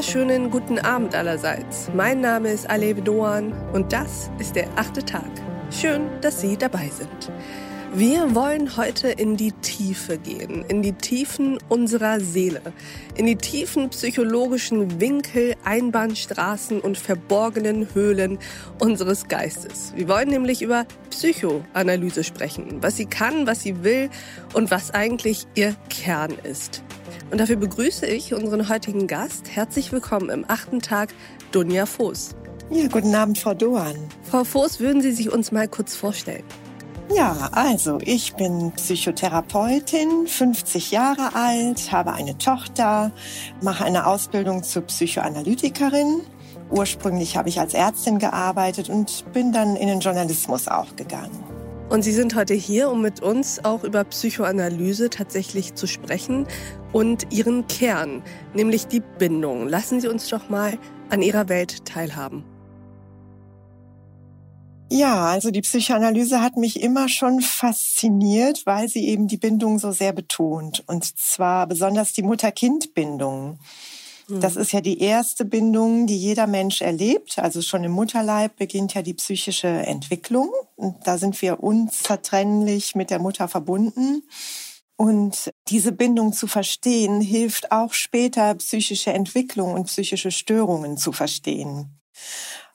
wunderschönen guten Abend allerseits. Mein Name ist Alev Doan und das ist der achte Tag. Schön, dass Sie dabei sind. Wir wollen heute in die Tiefe gehen, in die Tiefen unserer Seele, in die tiefen psychologischen Winkel, Einbahnstraßen und verborgenen Höhlen unseres Geistes. Wir wollen nämlich über Psychoanalyse sprechen, was sie kann, was sie will und was eigentlich ihr Kern ist. Und dafür begrüße ich unseren heutigen Gast. Herzlich willkommen im achten Tag, Dunja Voß. Ja, guten Abend, Frau Doan. Frau Voß, würden Sie sich uns mal kurz vorstellen? Ja, also ich bin Psychotherapeutin, 50 Jahre alt, habe eine Tochter, mache eine Ausbildung zur Psychoanalytikerin. Ursprünglich habe ich als Ärztin gearbeitet und bin dann in den Journalismus auch gegangen. Und Sie sind heute hier, um mit uns auch über Psychoanalyse tatsächlich zu sprechen und Ihren Kern, nämlich die Bindung. Lassen Sie uns doch mal an Ihrer Welt teilhaben. Ja, also die Psychoanalyse hat mich immer schon fasziniert, weil sie eben die Bindung so sehr betont. Und zwar besonders die Mutter-Kind-Bindung. Hm. Das ist ja die erste Bindung, die jeder Mensch erlebt. Also schon im Mutterleib beginnt ja die psychische Entwicklung. Und da sind wir unzertrennlich mit der Mutter verbunden. Und diese Bindung zu verstehen, hilft auch später psychische Entwicklung und psychische Störungen zu verstehen.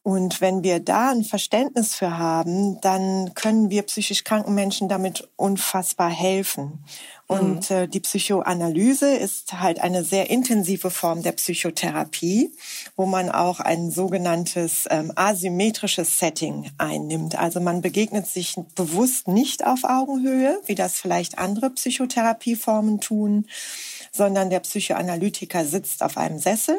Und wenn wir da ein Verständnis für haben, dann können wir psychisch kranken Menschen damit unfassbar helfen. Und mhm. äh, die Psychoanalyse ist halt eine sehr intensive Form der Psychotherapie, wo man auch ein sogenanntes ähm, asymmetrisches Setting einnimmt. Also man begegnet sich bewusst nicht auf Augenhöhe, wie das vielleicht andere Psychotherapieformen tun, sondern der Psychoanalytiker sitzt auf einem Sessel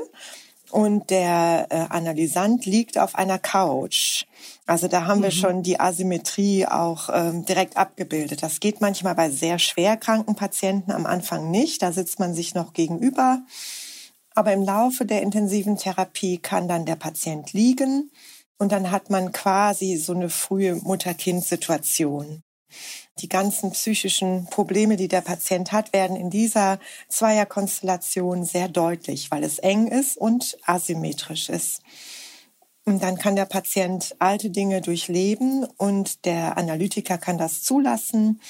und der äh, Analysant liegt auf einer Couch. Also da haben mhm. wir schon die Asymmetrie auch ähm, direkt abgebildet. Das geht manchmal bei sehr schwer kranken Patienten am Anfang nicht. Da sitzt man sich noch gegenüber. Aber im Laufe der intensiven Therapie kann dann der Patient liegen und dann hat man quasi so eine frühe Mutter-Kind-Situation. Die ganzen psychischen Probleme, die der Patient hat, werden in dieser Zweierkonstellation sehr deutlich, weil es eng ist und asymmetrisch ist. Und dann kann der Patient alte Dinge durchleben und der Analytiker kann das zulassen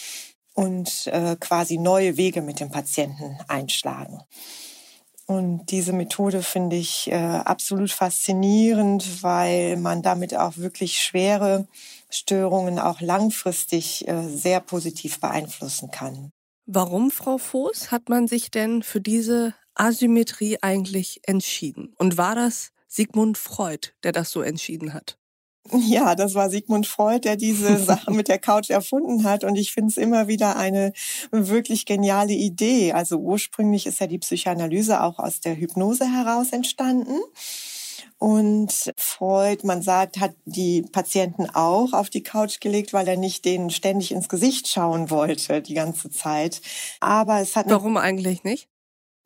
und äh, quasi neue Wege mit dem Patienten einschlagen. Und diese Methode finde ich äh, absolut faszinierend, weil man damit auch wirklich schwere Störungen auch langfristig äh, sehr positiv beeinflussen kann. Warum, Frau Voß, hat man sich denn für diese Asymmetrie eigentlich entschieden? Und war das Sigmund Freud, der das so entschieden hat? Ja, das war Sigmund Freud, der diese Sache mit der Couch erfunden hat. Und ich finde es immer wieder eine wirklich geniale Idee. Also ursprünglich ist ja die Psychoanalyse auch aus der Hypnose heraus entstanden. Und Freud, man sagt, hat die Patienten auch auf die Couch gelegt, weil er nicht denen ständig ins Gesicht schauen wollte die ganze Zeit. Aber es hat. Warum eigentlich nicht?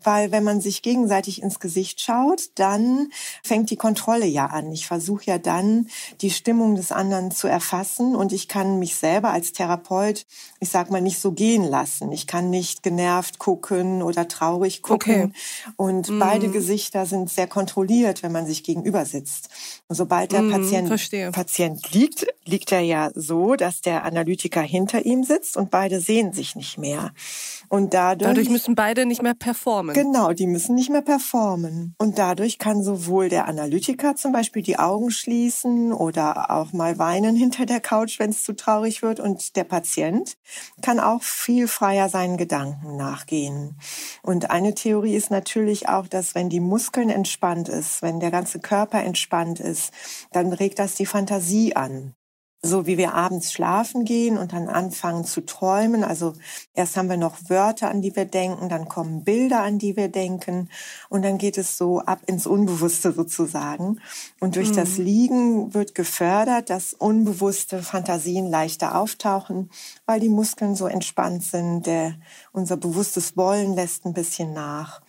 Weil wenn man sich gegenseitig ins Gesicht schaut, dann fängt die Kontrolle ja an. Ich versuche ja dann, die Stimmung des anderen zu erfassen und ich kann mich selber als Therapeut, ich sag mal, nicht so gehen lassen. Ich kann nicht genervt gucken oder traurig gucken. Okay. Und mm. beide Gesichter sind sehr kontrolliert, wenn man sich gegenüber sitzt. Und sobald der mm, Patient, Patient liegt, liegt er ja so, dass der Analytiker hinter ihm sitzt und beide sehen sich nicht mehr. Und dadurch, dadurch müssen beide nicht mehr performen. Genau, die müssen nicht mehr performen. Und dadurch kann sowohl der Analytiker zum Beispiel die Augen schließen oder auch mal weinen hinter der Couch, wenn es zu traurig wird. Und der Patient kann auch viel freier seinen Gedanken nachgehen. Und eine Theorie ist natürlich auch, dass wenn die Muskeln entspannt ist, wenn der ganze Körper entspannt ist, dann regt das die Fantasie an so wie wir abends schlafen gehen und dann anfangen zu träumen. Also erst haben wir noch Wörter, an die wir denken, dann kommen Bilder, an die wir denken und dann geht es so ab ins Unbewusste sozusagen. Und durch mhm. das Liegen wird gefördert, dass unbewusste Fantasien leichter auftauchen, weil die Muskeln so entspannt sind. Der, unser bewusstes Wollen lässt ein bisschen nach.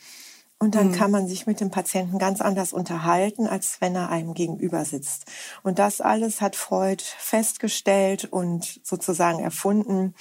Und dann mhm. kann man sich mit dem Patienten ganz anders unterhalten, als wenn er einem gegenüber sitzt. Und das alles hat Freud festgestellt und sozusagen erfunden.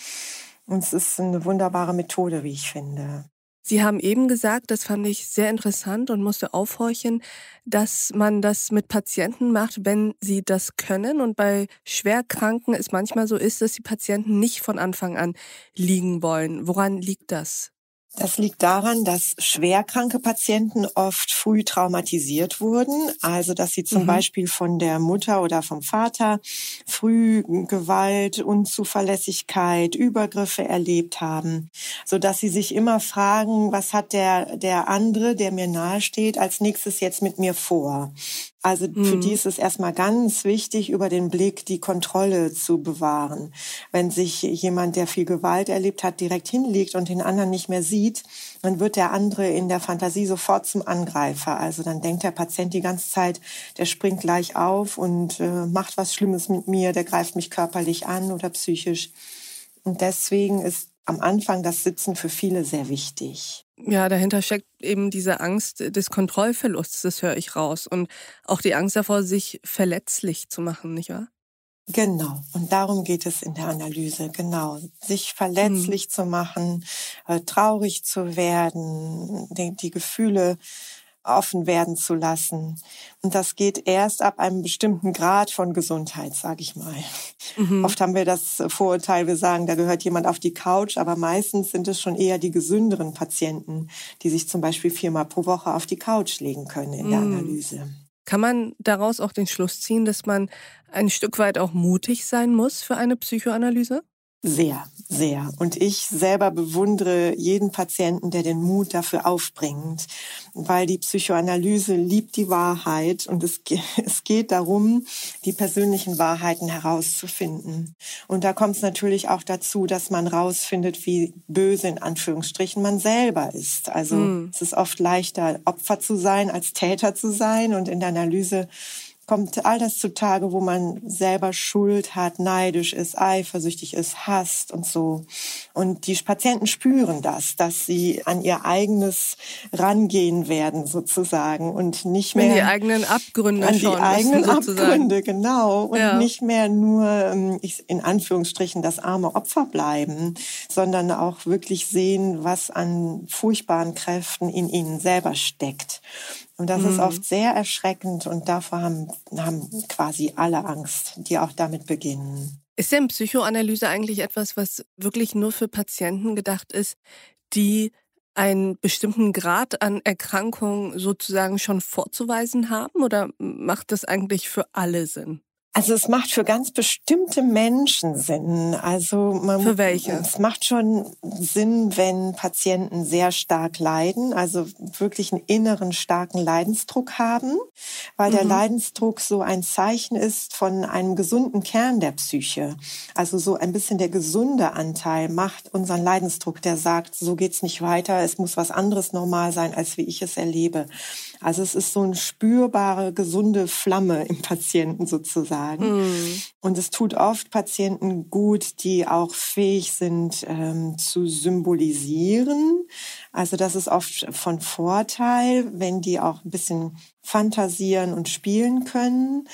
Und es ist eine wunderbare Methode, wie ich finde. Sie haben eben gesagt, das fand ich sehr interessant und musste aufhorchen, dass man das mit Patienten macht, wenn sie das können. Und bei Schwerkranken es manchmal so ist, dass die Patienten nicht von Anfang an liegen wollen. Woran liegt das? Das liegt daran, dass schwerkranke Patienten oft früh traumatisiert wurden, also dass sie zum mhm. Beispiel von der Mutter oder vom Vater früh Gewalt, Unzuverlässigkeit, Übergriffe erlebt haben, so dass sie sich immer fragen, was hat der der andere, der mir nahesteht, als nächstes jetzt mit mir vor? Also für mhm. die ist es erstmal ganz wichtig, über den Blick die Kontrolle zu bewahren. Wenn sich jemand, der viel Gewalt erlebt hat, direkt hinlegt und den anderen nicht mehr sieht, dann wird der andere in der Fantasie sofort zum Angreifer. Also dann denkt der Patient die ganze Zeit, der springt gleich auf und äh, macht was Schlimmes mit mir, der greift mich körperlich an oder psychisch. Und deswegen ist am Anfang das Sitzen für viele sehr wichtig. Ja, dahinter steckt eben diese Angst des Kontrollverlusts, das höre ich raus. Und auch die Angst davor, sich verletzlich zu machen, nicht wahr? Genau, und darum geht es in der Analyse, genau. Sich verletzlich hm. zu machen, äh, traurig zu werden, die, die Gefühle offen werden zu lassen. Und das geht erst ab einem bestimmten Grad von Gesundheit, sage ich mal. Mhm. Oft haben wir das Vorurteil, wir sagen, da gehört jemand auf die Couch, aber meistens sind es schon eher die gesünderen Patienten, die sich zum Beispiel viermal pro Woche auf die Couch legen können in mhm. der Analyse. Kann man daraus auch den Schluss ziehen, dass man ein Stück weit auch mutig sein muss für eine Psychoanalyse? Sehr, sehr. Und ich selber bewundere jeden Patienten, der den Mut dafür aufbringt, weil die Psychoanalyse liebt die Wahrheit und es, es geht darum, die persönlichen Wahrheiten herauszufinden. Und da kommt es natürlich auch dazu, dass man rausfindet, wie böse in Anführungsstrichen man selber ist. Also mm. es ist oft leichter, Opfer zu sein, als Täter zu sein und in der Analyse kommt all das zutage, wo man selber Schuld hat, neidisch ist, eifersüchtig ist, hasst und so. Und die Patienten spüren das, dass sie an ihr eigenes rangehen werden sozusagen und nicht mehr an die eigenen Abgründe an die eigenen Abgründe genau und ja. nicht mehr nur ähm, in Anführungsstrichen das arme Opfer bleiben, sondern auch wirklich sehen, was an furchtbaren Kräften in ihnen selber steckt. Und das mhm. ist oft sehr erschreckend und davor haben, haben quasi alle Angst, die auch damit beginnen. Ist denn Psychoanalyse eigentlich etwas, was wirklich nur für Patienten gedacht ist, die einen bestimmten Grad an Erkrankung sozusagen schon vorzuweisen haben oder macht das eigentlich für alle Sinn? Also es macht für ganz bestimmte Menschen Sinn. Also man, für welche? Es macht schon Sinn, wenn Patienten sehr stark leiden, also wirklich einen inneren starken Leidensdruck haben, weil mhm. der Leidensdruck so ein Zeichen ist von einem gesunden Kern der Psyche. Also so ein bisschen der gesunde Anteil macht unseren Leidensdruck, der sagt, so geht's nicht weiter, es muss was anderes normal sein, als wie ich es erlebe. Also es ist so eine spürbare, gesunde Flamme im Patienten sozusagen. Mm. Und es tut oft Patienten gut, die auch fähig sind ähm, zu symbolisieren. Also das ist oft von Vorteil, wenn die auch ein bisschen fantasieren und spielen können.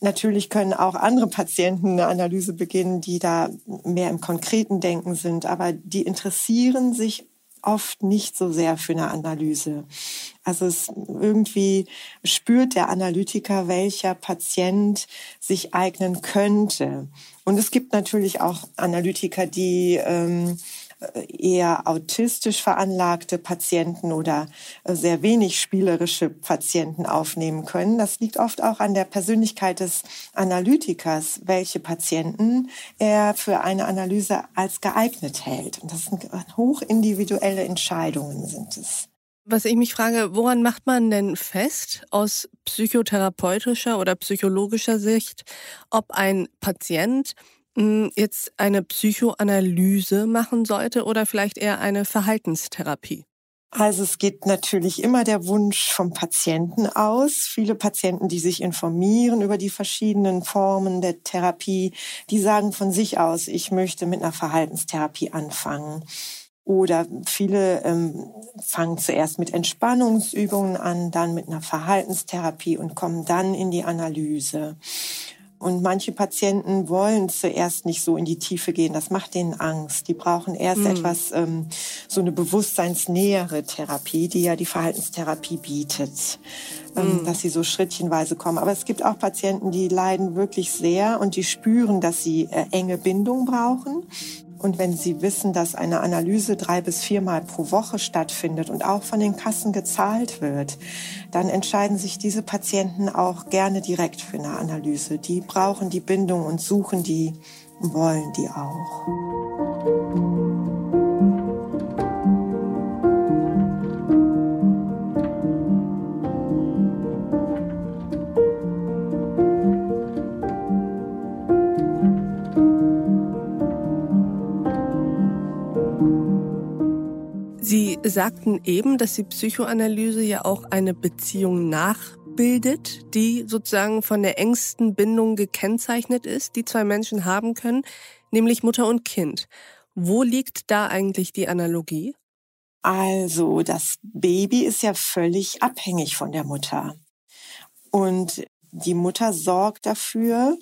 Natürlich können auch andere Patienten eine Analyse beginnen, die da mehr im konkreten Denken sind, aber die interessieren sich oft nicht so sehr für eine Analyse. Also es irgendwie spürt der Analytiker, welcher Patient sich eignen könnte. Und es gibt natürlich auch Analytiker, die ähm, eher autistisch veranlagte Patienten oder äh, sehr wenig spielerische Patienten aufnehmen können. Das liegt oft auch an der Persönlichkeit des Analytikers, welche Patienten er für eine Analyse als geeignet hält. Und das sind hochindividuelle Entscheidungen sind es. Was ich mich frage, woran macht man denn fest aus psychotherapeutischer oder psychologischer Sicht, ob ein Patient jetzt eine Psychoanalyse machen sollte oder vielleicht eher eine Verhaltenstherapie? Also es geht natürlich immer der Wunsch vom Patienten aus. Viele Patienten, die sich informieren über die verschiedenen Formen der Therapie, die sagen von sich aus, ich möchte mit einer Verhaltenstherapie anfangen. Oder viele ähm, fangen zuerst mit Entspannungsübungen an, dann mit einer Verhaltenstherapie und kommen dann in die Analyse. Und manche Patienten wollen zuerst nicht so in die Tiefe gehen. Das macht denen Angst. Die brauchen erst mhm. etwas, ähm, so eine bewusstseinsnähere Therapie, die ja die Verhaltenstherapie bietet, ähm, mhm. dass sie so schrittchenweise kommen. Aber es gibt auch Patienten, die leiden wirklich sehr und die spüren, dass sie äh, enge Bindung brauchen. Und wenn Sie wissen, dass eine Analyse drei bis viermal pro Woche stattfindet und auch von den Kassen gezahlt wird, dann entscheiden sich diese Patienten auch gerne direkt für eine Analyse. Die brauchen die Bindung und suchen die, wollen die auch. Sagten eben, dass die Psychoanalyse ja auch eine Beziehung nachbildet, die sozusagen von der engsten Bindung gekennzeichnet ist, die zwei Menschen haben können, nämlich Mutter und Kind. Wo liegt da eigentlich die Analogie? Also, das Baby ist ja völlig abhängig von der Mutter. Und die Mutter sorgt dafür,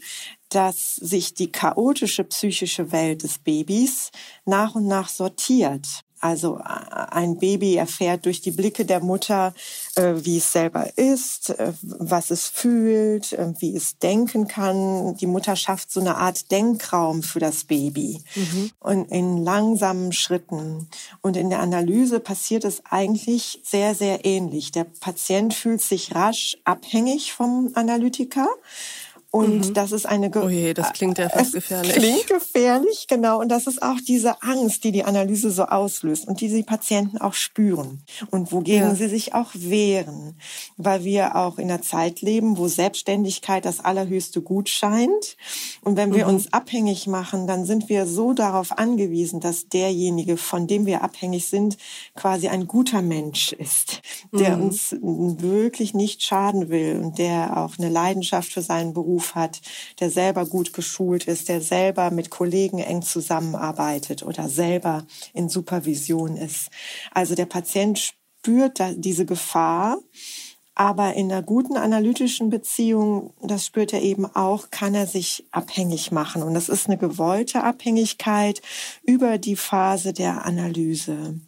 dass sich die chaotische psychische Welt des Babys nach und nach sortiert. Also ein Baby erfährt durch die Blicke der Mutter, äh, wie es selber ist, äh, was es fühlt, äh, wie es denken kann. Die Mutter schafft so eine Art Denkraum für das Baby mhm. und in langsamen Schritten. Und in der Analyse passiert es eigentlich sehr, sehr ähnlich. Der Patient fühlt sich rasch abhängig vom Analytiker und mhm. das ist eine. Ge oh je, das klingt ja fast gefährlich. Klingt gefährlich, genau. Und das ist auch diese Angst, die die Analyse so auslöst und die die Patienten auch spüren und wogegen ja. sie sich auch wehren, weil wir auch in einer Zeit leben, wo Selbstständigkeit das allerhöchste Gut scheint. Und wenn wir mhm. uns abhängig machen, dann sind wir so darauf angewiesen, dass derjenige, von dem wir abhängig sind, quasi ein guter Mensch ist, der mhm. uns wirklich nicht schaden will und der auch eine Leidenschaft für seinen Beruf Beruf hat, der selber gut geschult ist, der selber mit Kollegen eng zusammenarbeitet oder selber in Supervision ist. Also der Patient spürt diese Gefahr, aber in einer guten analytischen Beziehung, das spürt er eben auch, kann er sich abhängig machen. Und das ist eine gewollte Abhängigkeit über die Phase der Analyse.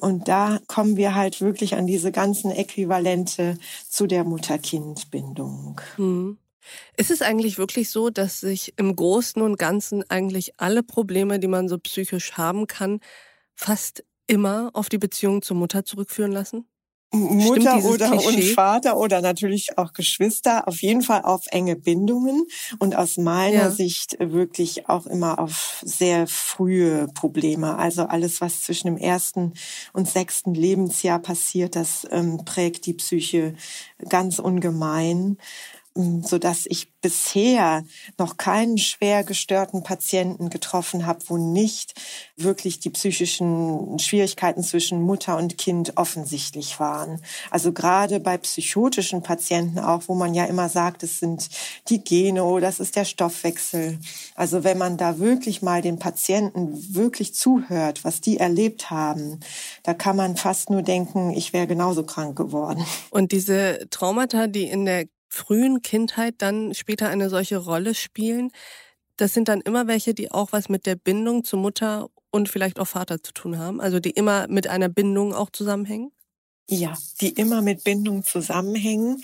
Und da kommen wir halt wirklich an diese ganzen Äquivalente zu der Mutter-Kind-Bindung. Hm. Ist es eigentlich wirklich so, dass sich im Großen und Ganzen eigentlich alle Probleme, die man so psychisch haben kann, fast immer auf die Beziehung zur Mutter zurückführen lassen? Mutter oder Klischee? und Vater oder natürlich auch Geschwister, auf jeden Fall auf enge Bindungen und aus meiner ja. Sicht wirklich auch immer auf sehr frühe Probleme. Also alles, was zwischen dem ersten und sechsten Lebensjahr passiert, das ähm, prägt die Psyche ganz ungemein so dass ich bisher noch keinen schwer gestörten Patienten getroffen habe, wo nicht wirklich die psychischen Schwierigkeiten zwischen Mutter und Kind offensichtlich waren. Also gerade bei psychotischen Patienten auch, wo man ja immer sagt, es sind die Gene oder ist der Stoffwechsel. Also wenn man da wirklich mal den Patienten wirklich zuhört, was die erlebt haben, da kann man fast nur denken, ich wäre genauso krank geworden. Und diese Traumata, die in der frühen Kindheit dann später eine solche Rolle spielen, das sind dann immer welche, die auch was mit der Bindung zur Mutter und vielleicht auch Vater zu tun haben, also die immer mit einer Bindung auch zusammenhängen? Ja, die immer mit Bindung zusammenhängen.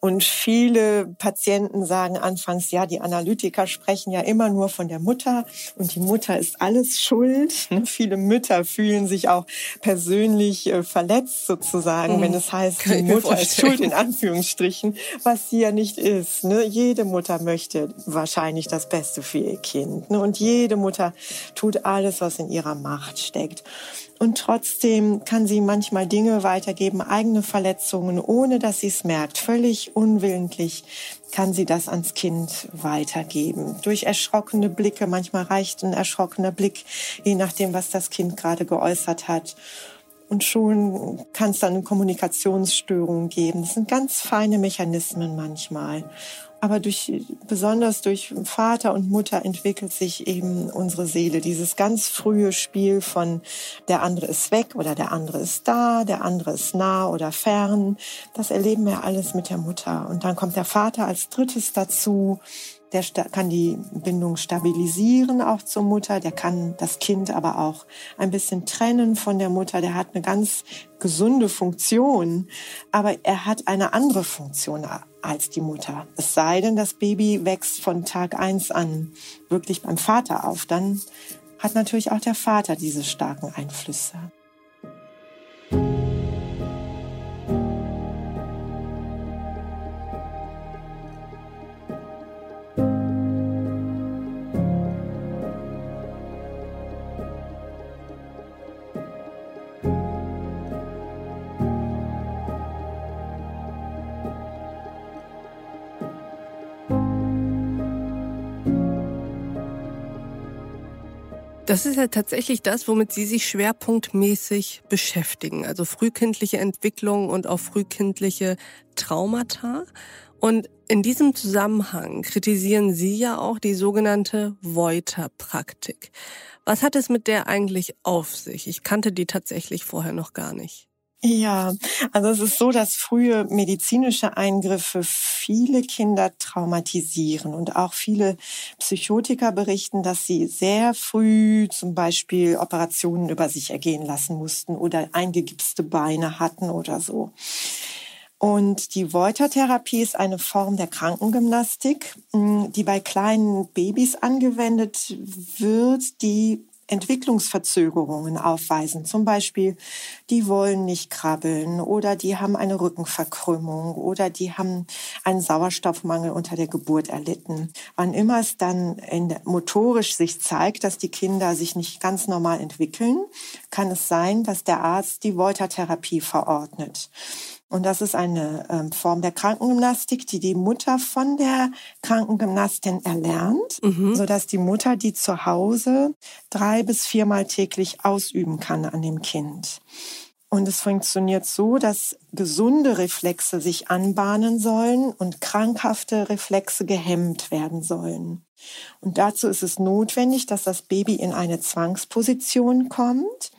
Und viele Patienten sagen anfangs, ja, die Analytiker sprechen ja immer nur von der Mutter und die Mutter ist alles schuld. Ne, viele Mütter fühlen sich auch persönlich äh, verletzt sozusagen, mhm. wenn es heißt, die Mutter ist schuld in Anführungsstrichen, was sie ja nicht ist. Ne? Jede Mutter möchte wahrscheinlich das Beste für ihr Kind. Ne? Und jede Mutter tut alles, was in ihrer Macht steckt. Und trotzdem kann sie manchmal Dinge weitergeben, eigene Verletzungen, ohne dass sie es merkt. Völlig unwillentlich kann sie das ans Kind weitergeben. Durch erschrockene Blicke, manchmal reicht ein erschrockener Blick, je nachdem, was das Kind gerade geäußert hat. Und schon kann es dann eine Kommunikationsstörung geben. Das sind ganz feine Mechanismen manchmal. Aber durch, besonders durch Vater und Mutter entwickelt sich eben unsere Seele. Dieses ganz frühe Spiel von der andere ist weg oder der andere ist da, der andere ist nah oder fern. Das erleben wir alles mit der Mutter. Und dann kommt der Vater als drittes dazu. Der kann die Bindung stabilisieren auch zur Mutter. Der kann das Kind aber auch ein bisschen trennen von der Mutter. Der hat eine ganz gesunde Funktion, aber er hat eine andere Funktion als die Mutter. Es sei denn, das Baby wächst von Tag eins an wirklich beim Vater auf. Dann hat natürlich auch der Vater diese starken Einflüsse. Das ist ja tatsächlich das, womit Sie sich schwerpunktmäßig beschäftigen. Also frühkindliche Entwicklung und auch frühkindliche Traumata. Und in diesem Zusammenhang kritisieren Sie ja auch die sogenannte Voiter-Praktik. Was hat es mit der eigentlich auf sich? Ich kannte die tatsächlich vorher noch gar nicht. Ja, also es ist so, dass frühe medizinische Eingriffe viele Kinder traumatisieren und auch viele Psychotiker berichten, dass sie sehr früh zum Beispiel Operationen über sich ergehen lassen mussten oder eingegipste Beine hatten oder so. Und die Voiter-Therapie ist eine Form der Krankengymnastik, die bei kleinen Babys angewendet wird, die Entwicklungsverzögerungen aufweisen. Zum Beispiel, die wollen nicht krabbeln oder die haben eine Rückenverkrümmung oder die haben einen Sauerstoffmangel unter der Geburt erlitten. Wann immer es dann motorisch sich zeigt, dass die Kinder sich nicht ganz normal entwickeln, kann es sein, dass der Arzt die Volta-Therapie verordnet. Und das ist eine ähm, Form der Krankengymnastik, die die Mutter von der Krankengymnastin erlernt, mhm. sodass die Mutter die zu Hause drei bis viermal täglich ausüben kann an dem Kind. Und es funktioniert so, dass gesunde Reflexe sich anbahnen sollen und krankhafte Reflexe gehemmt werden sollen. Und dazu ist es notwendig, dass das Baby in eine Zwangsposition kommt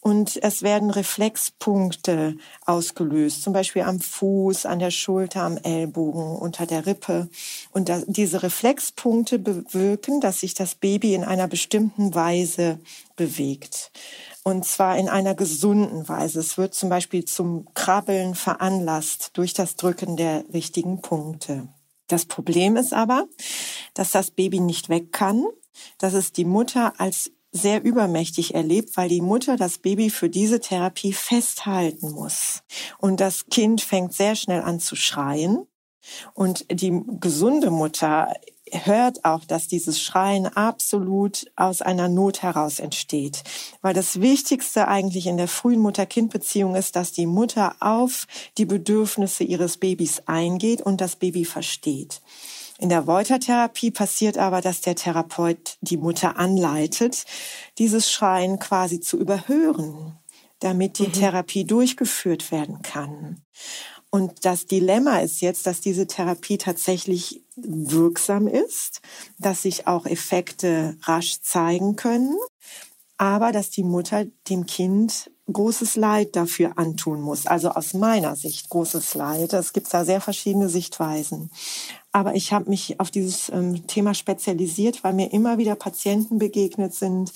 und es werden Reflexpunkte ausgelöst, zum Beispiel am Fuß, an der Schulter, am Ellbogen, unter der Rippe. Und diese Reflexpunkte bewirken, dass sich das Baby in einer bestimmten Weise bewegt. Und zwar in einer gesunden Weise. Es wird zum Beispiel zum Krabbeln veranlasst durch das Drücken der richtigen Punkte. Das Problem ist aber, dass das Baby nicht weg kann, dass es die Mutter als sehr übermächtig erlebt, weil die Mutter das Baby für diese Therapie festhalten muss. Und das Kind fängt sehr schnell an zu schreien. Und die gesunde Mutter hört auch, dass dieses Schreien absolut aus einer Not heraus entsteht. Weil das Wichtigste eigentlich in der frühen Mutter-Kind-Beziehung ist, dass die Mutter auf die Bedürfnisse ihres Babys eingeht und das Baby versteht. In der Wolter-Therapie passiert aber, dass der Therapeut die Mutter anleitet, dieses Schreien quasi zu überhören, damit die mhm. Therapie durchgeführt werden kann. Und das Dilemma ist jetzt, dass diese Therapie tatsächlich wirksam ist, dass sich auch Effekte rasch zeigen können, aber dass die Mutter dem Kind großes Leid dafür antun muss. Also aus meiner Sicht großes Leid. Es gibt da sehr verschiedene Sichtweisen. Aber ich habe mich auf dieses ähm, Thema spezialisiert, weil mir immer wieder Patienten begegnet sind,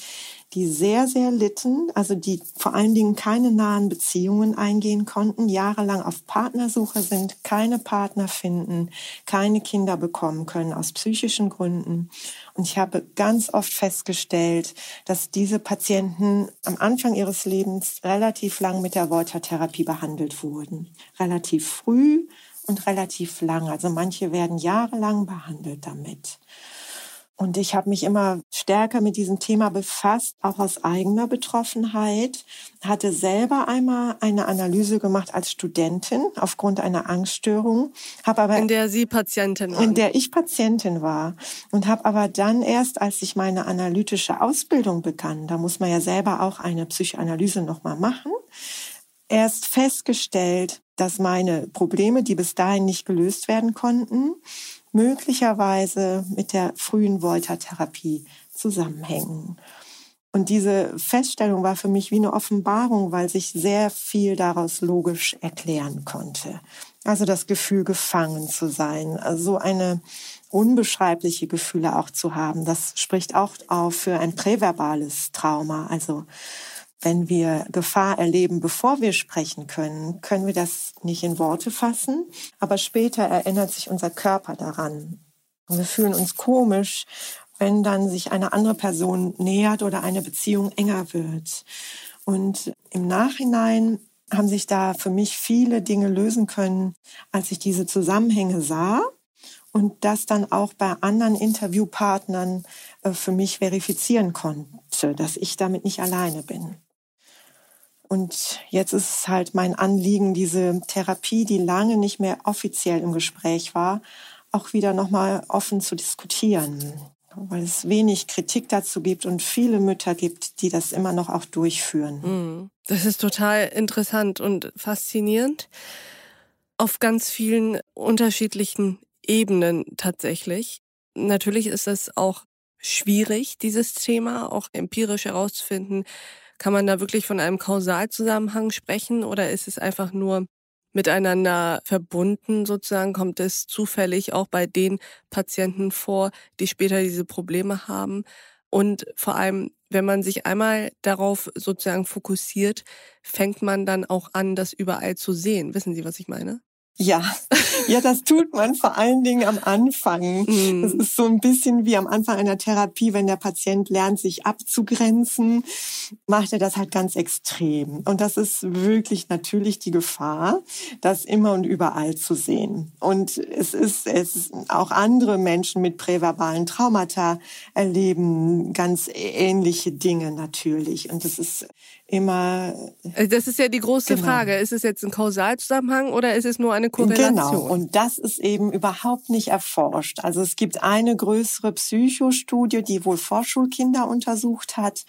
die sehr, sehr litten, also die vor allen Dingen keine nahen Beziehungen eingehen konnten, jahrelang auf Partnersuche sind, keine Partner finden, keine Kinder bekommen können aus psychischen Gründen. Und ich habe ganz oft festgestellt, dass diese Patienten am Anfang ihres Lebens relativ lang mit der Volta-Therapie behandelt wurden. Relativ früh und relativ lang. Also manche werden jahrelang behandelt damit. Und ich habe mich immer stärker mit diesem Thema befasst, auch aus eigener Betroffenheit. Hatte selber einmal eine Analyse gemacht als Studentin aufgrund einer Angststörung. Hab aber in der Sie Patientin waren. In der ich Patientin war. Und habe aber dann erst, als ich meine analytische Ausbildung begann, da muss man ja selber auch eine Psychoanalyse nochmal machen, erst festgestellt, dass meine Probleme, die bis dahin nicht gelöst werden konnten, möglicherweise mit der frühen Volta-Therapie zusammenhängen. Und diese Feststellung war für mich wie eine Offenbarung, weil sich sehr viel daraus logisch erklären konnte. Also das Gefühl, gefangen zu sein. Also so eine unbeschreibliche Gefühle auch zu haben. Das spricht auch auf für ein präverbales Trauma. Also wenn wir Gefahr erleben, bevor wir sprechen können, können wir das nicht in Worte fassen, aber später erinnert sich unser Körper daran. Und wir fühlen uns komisch, wenn dann sich eine andere Person nähert oder eine Beziehung enger wird. Und im Nachhinein haben sich da für mich viele Dinge lösen können, als ich diese Zusammenhänge sah und das dann auch bei anderen Interviewpartnern äh, für mich verifizieren konnte, dass ich damit nicht alleine bin. Und jetzt ist es halt mein Anliegen, diese Therapie, die lange nicht mehr offiziell im Gespräch war, auch wieder nochmal offen zu diskutieren. Weil es wenig Kritik dazu gibt und viele Mütter gibt, die das immer noch auch durchführen. Mhm. Das ist total interessant und faszinierend. Auf ganz vielen unterschiedlichen Ebenen tatsächlich. Natürlich ist es auch schwierig, dieses Thema auch empirisch herauszufinden, kann man da wirklich von einem Kausalzusammenhang sprechen oder ist es einfach nur miteinander verbunden sozusagen? Kommt es zufällig auch bei den Patienten vor, die später diese Probleme haben? Und vor allem, wenn man sich einmal darauf sozusagen fokussiert, fängt man dann auch an, das überall zu sehen. Wissen Sie, was ich meine? Ja, ja, das tut man vor allen Dingen am Anfang. Mm. Das ist so ein bisschen wie am Anfang einer Therapie, wenn der Patient lernt, sich abzugrenzen, macht er das halt ganz extrem. Und das ist wirklich natürlich die Gefahr, das immer und überall zu sehen. Und es ist, es ist auch andere Menschen mit präverbalen Traumata erleben ganz ähnliche Dinge natürlich. Und das ist immer. Äh, das ist ja die große genau. Frage. Ist es jetzt ein Kausalzusammenhang oder ist es nur eine Korrelation? Genau. Und das ist eben überhaupt nicht erforscht. Also es gibt eine größere Psychostudie, die wohl Vorschulkinder untersucht hat.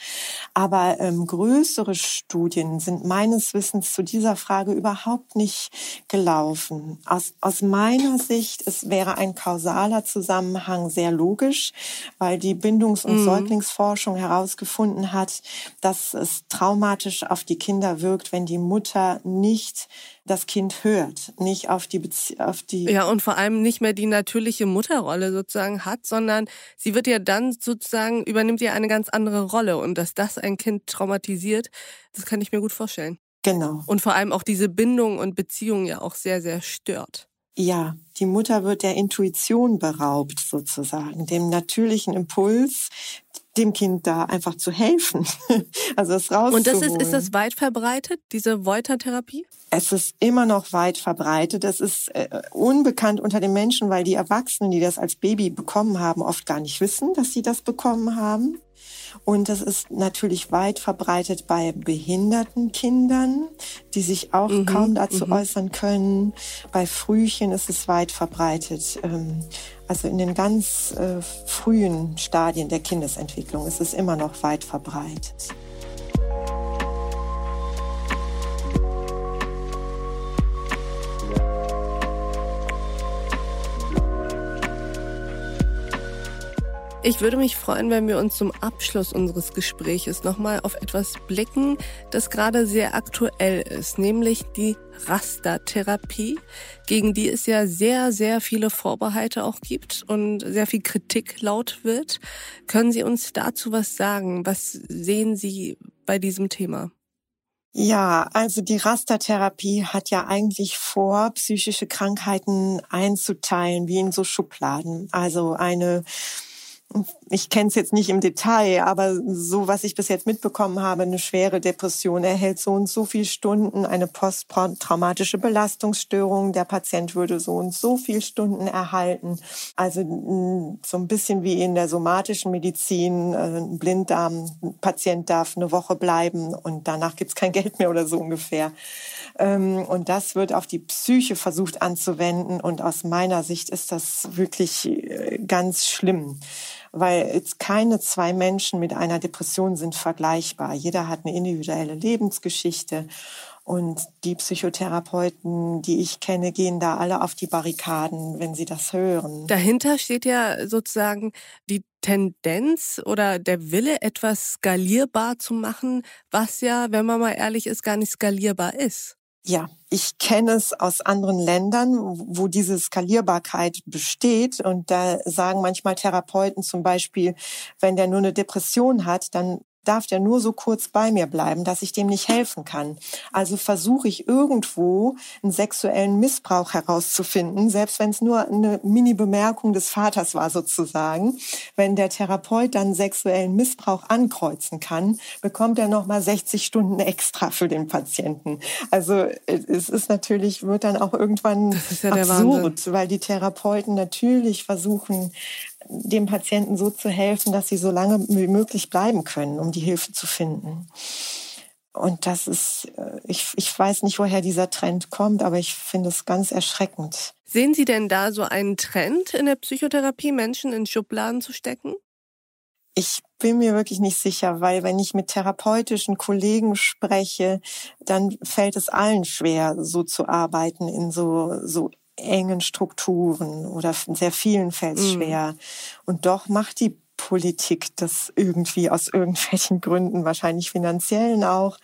Aber ähm, größere Studien sind meines Wissens zu dieser Frage überhaupt nicht gelaufen. Aus, aus meiner Sicht, es wäre ein kausaler Zusammenhang sehr logisch, weil die Bindungs- und mhm. Säuglingsforschung herausgefunden hat, dass es Trauma traumatisch auf die Kinder wirkt, wenn die Mutter nicht das Kind hört, nicht auf die Bezie auf die Ja, und vor allem nicht mehr die natürliche Mutterrolle sozusagen hat, sondern sie wird ja dann sozusagen übernimmt ja eine ganz andere Rolle und dass das ein Kind traumatisiert, das kann ich mir gut vorstellen. Genau. Und vor allem auch diese Bindung und Beziehung ja auch sehr sehr stört. Ja, die Mutter wird der Intuition beraubt sozusagen, dem natürlichen Impuls, dem Kind da einfach zu helfen. also es rauszuholen. Und das ist, ist das weit verbreitet, diese Voiter-Therapie? Es ist immer noch weit verbreitet. Es ist äh, unbekannt unter den Menschen, weil die Erwachsenen, die das als Baby bekommen haben, oft gar nicht wissen, dass sie das bekommen haben. Und das ist natürlich weit verbreitet bei behinderten Kindern, die sich auch mhm, kaum dazu mhm. äußern können. Bei Frühchen ist es weit verbreitet. Ähm, also in den ganz äh, frühen Stadien der Kindesentwicklung ist es immer noch weit verbreitet. Ich würde mich freuen, wenn wir uns zum Abschluss unseres Gespräches nochmal auf etwas blicken, das gerade sehr aktuell ist, nämlich die Rastertherapie, gegen die es ja sehr, sehr viele Vorbehalte auch gibt und sehr viel Kritik laut wird. Können Sie uns dazu was sagen? Was sehen Sie bei diesem Thema? Ja, also die Rastertherapie hat ja eigentlich vor, psychische Krankheiten einzuteilen, wie in so Schubladen. Also eine ich kenne es jetzt nicht im Detail, aber so, was ich bis jetzt mitbekommen habe, eine schwere Depression erhält so und so viel Stunden, eine posttraumatische Belastungsstörung, der Patient würde so und so viel Stunden erhalten. Also so ein bisschen wie in der somatischen Medizin, äh, ein Blinddarm-Patient darf eine Woche bleiben und danach gibt's kein Geld mehr oder so ungefähr. Ähm, und das wird auf die Psyche versucht anzuwenden und aus meiner Sicht ist das wirklich äh, ganz schlimm weil keine zwei Menschen mit einer Depression sind vergleichbar. Jeder hat eine individuelle Lebensgeschichte und die Psychotherapeuten, die ich kenne, gehen da alle auf die Barrikaden, wenn sie das hören. Dahinter steht ja sozusagen die Tendenz oder der Wille, etwas skalierbar zu machen, was ja, wenn man mal ehrlich ist, gar nicht skalierbar ist. Ja, ich kenne es aus anderen Ländern, wo diese Skalierbarkeit besteht. Und da sagen manchmal Therapeuten zum Beispiel, wenn der nur eine Depression hat, dann darf der nur so kurz bei mir bleiben, dass ich dem nicht helfen kann. Also versuche ich irgendwo einen sexuellen Missbrauch herauszufinden, selbst wenn es nur eine Mini-Bemerkung des Vaters war sozusagen. Wenn der Therapeut dann sexuellen Missbrauch ankreuzen kann, bekommt er noch mal 60 Stunden extra für den Patienten. Also es ist natürlich, wird dann auch irgendwann ja absurd, weil die Therapeuten natürlich versuchen, dem Patienten so zu helfen, dass sie so lange wie möglich bleiben können, um die Hilfe zu finden. Und das ist, äh, ich, ich weiß nicht, woher dieser Trend kommt, aber ich finde es ganz erschreckend. Sehen Sie denn da so einen Trend in der Psychotherapie, Menschen in Schubladen zu stecken? Ich bin mir wirklich nicht sicher, weil wenn ich mit therapeutischen Kollegen spreche, dann fällt es allen schwer, so zu arbeiten in so, so engen Strukturen oder sehr vielen fällt es mhm. schwer. Und doch macht die Politik das irgendwie aus irgendwelchen Gründen, wahrscheinlich finanziellen auch.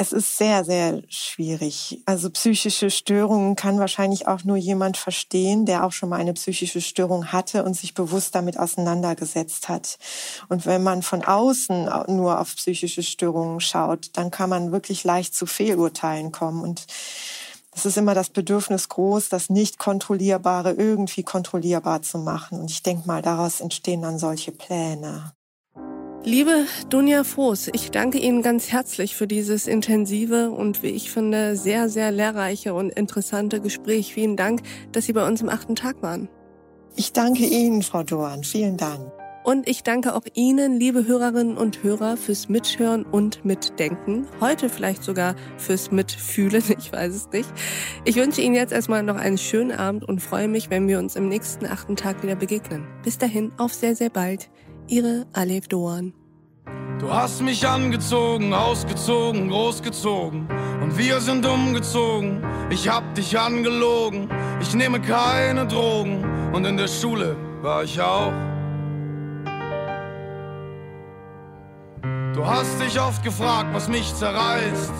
Es ist sehr, sehr schwierig. Also psychische Störungen kann wahrscheinlich auch nur jemand verstehen, der auch schon mal eine psychische Störung hatte und sich bewusst damit auseinandergesetzt hat. Und wenn man von außen nur auf psychische Störungen schaut, dann kann man wirklich leicht zu Fehlurteilen kommen. Und es ist immer das Bedürfnis groß, das Nicht-Kontrollierbare irgendwie kontrollierbar zu machen. Und ich denke mal, daraus entstehen dann solche Pläne. Liebe Dunja Voß, ich danke Ihnen ganz herzlich für dieses intensive und wie ich finde sehr, sehr lehrreiche und interessante Gespräch. Vielen Dank, dass Sie bei uns im achten Tag waren. Ich danke Ihnen, Frau Doan. Vielen Dank. Und ich danke auch Ihnen, liebe Hörerinnen und Hörer, fürs Mithören und Mitdenken. Heute vielleicht sogar fürs Mitfühlen, ich weiß es nicht. Ich wünsche Ihnen jetzt erstmal noch einen schönen Abend und freue mich, wenn wir uns im nächsten achten Tag wieder begegnen. Bis dahin, auf sehr, sehr bald. Ihre Alef Doan. Du hast mich angezogen, ausgezogen, großgezogen und wir sind umgezogen. Ich hab dich angelogen, ich nehme keine Drogen und in der Schule war ich auch. Du hast dich oft gefragt, was mich zerreißt.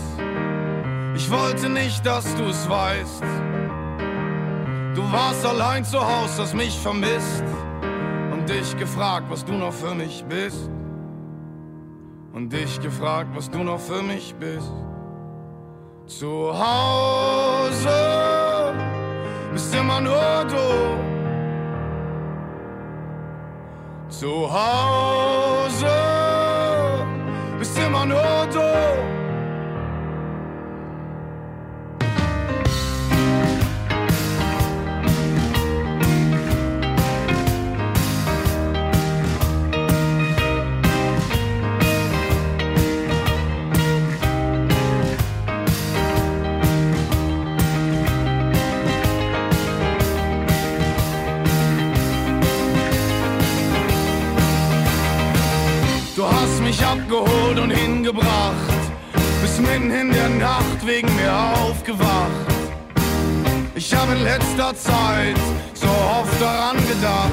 Ich wollte nicht, dass du es weißt. Du warst allein zu Hause, hast mich vermisst und dich gefragt, was du noch für mich bist. Und dich gefragt, was du noch für mich bist. Zu Hause bist immer nur du. Zu Hause immer nur du. mich abgeholt und hingebracht. Bis mitten in der Nacht wegen mir aufgewacht. Ich habe in letzter Zeit so oft daran gedacht.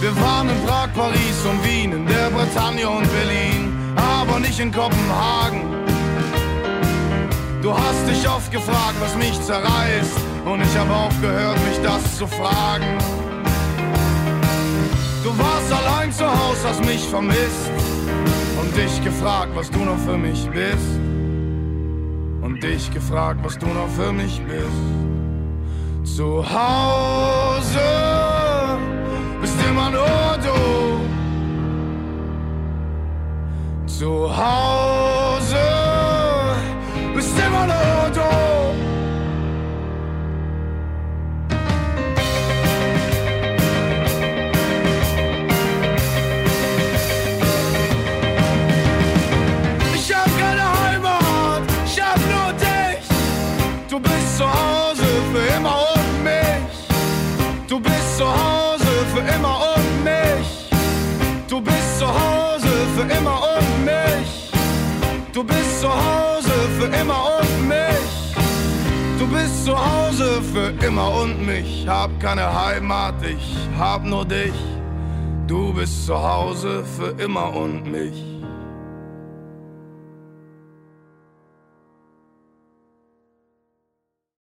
Wir waren in Prag, Paris und Wien, in der Bretagne und Berlin, aber nicht in Kopenhagen. Du hast dich oft gefragt, was mich zerreißt, und ich habe aufgehört, mich das zu fragen. Du warst allein zu Haus, hast mich vermisst und dich gefragt, was du noch für mich bist. Und dich gefragt, was du noch für mich bist. Zu Hause Du bist zu Hause für immer und mich. Hab keine Heimat, ich hab nur dich. Du bist zu Hause für immer und mich.